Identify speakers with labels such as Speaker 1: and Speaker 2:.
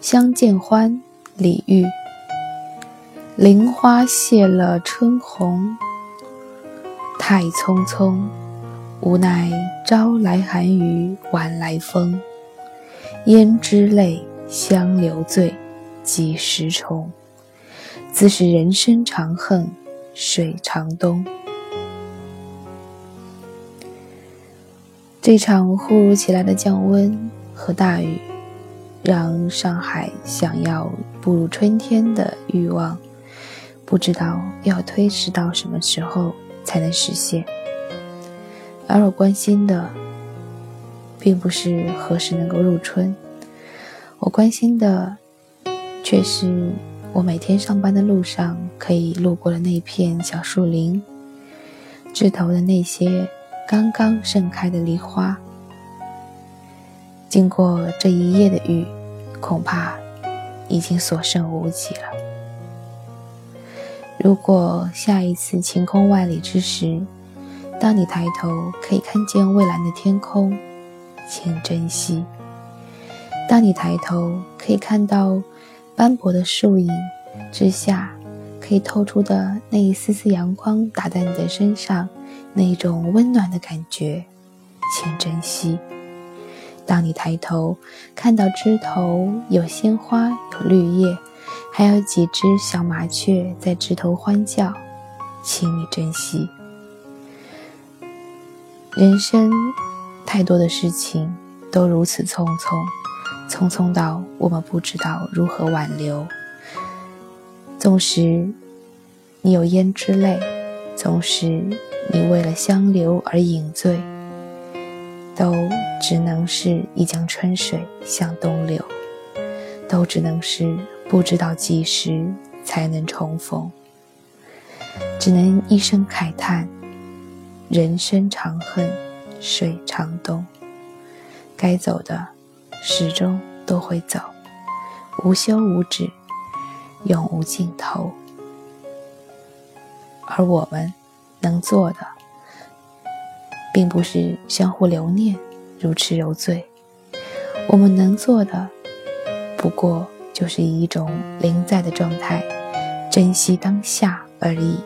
Speaker 1: 相见欢，李煜。菱花谢了春红，太匆匆。无奈朝来寒雨晚来风。胭脂泪，香留醉，几时重？自是人生长恨水长东。这场忽如其来的降温和大雨，让上海想要步入春天的欲望。不知道要推迟到什么时候才能实现，而我关心的，并不是何时能够入春，我关心的，却是我每天上班的路上可以路过的那片小树林，枝头的那些刚刚盛开的梨花。经过这一夜的雨，恐怕已经所剩无几了。如果下一次晴空万里之时，当你抬头可以看见蔚蓝的天空，请珍惜；当你抬头可以看到斑驳的树影之下可以透出的那一丝丝阳光打在你的身上，那一种温暖的感觉，请珍惜；当你抬头看到枝头有鲜花有绿叶。还有几只小麻雀在枝头欢叫，请你珍惜。人生太多的事情都如此匆匆，匆匆到我们不知道如何挽留。纵使你有胭脂泪，纵使你为了香留而饮醉，都只能是一江春水向东流，都只能是。不知道几时才能重逢，只能一声慨叹：人生长恨水长东。该走的，始终都会走，无休无止，永无尽头。而我们能做的，并不是相互留念如痴如醉。我们能做的不过就是以一种零在的状态珍惜当下而已。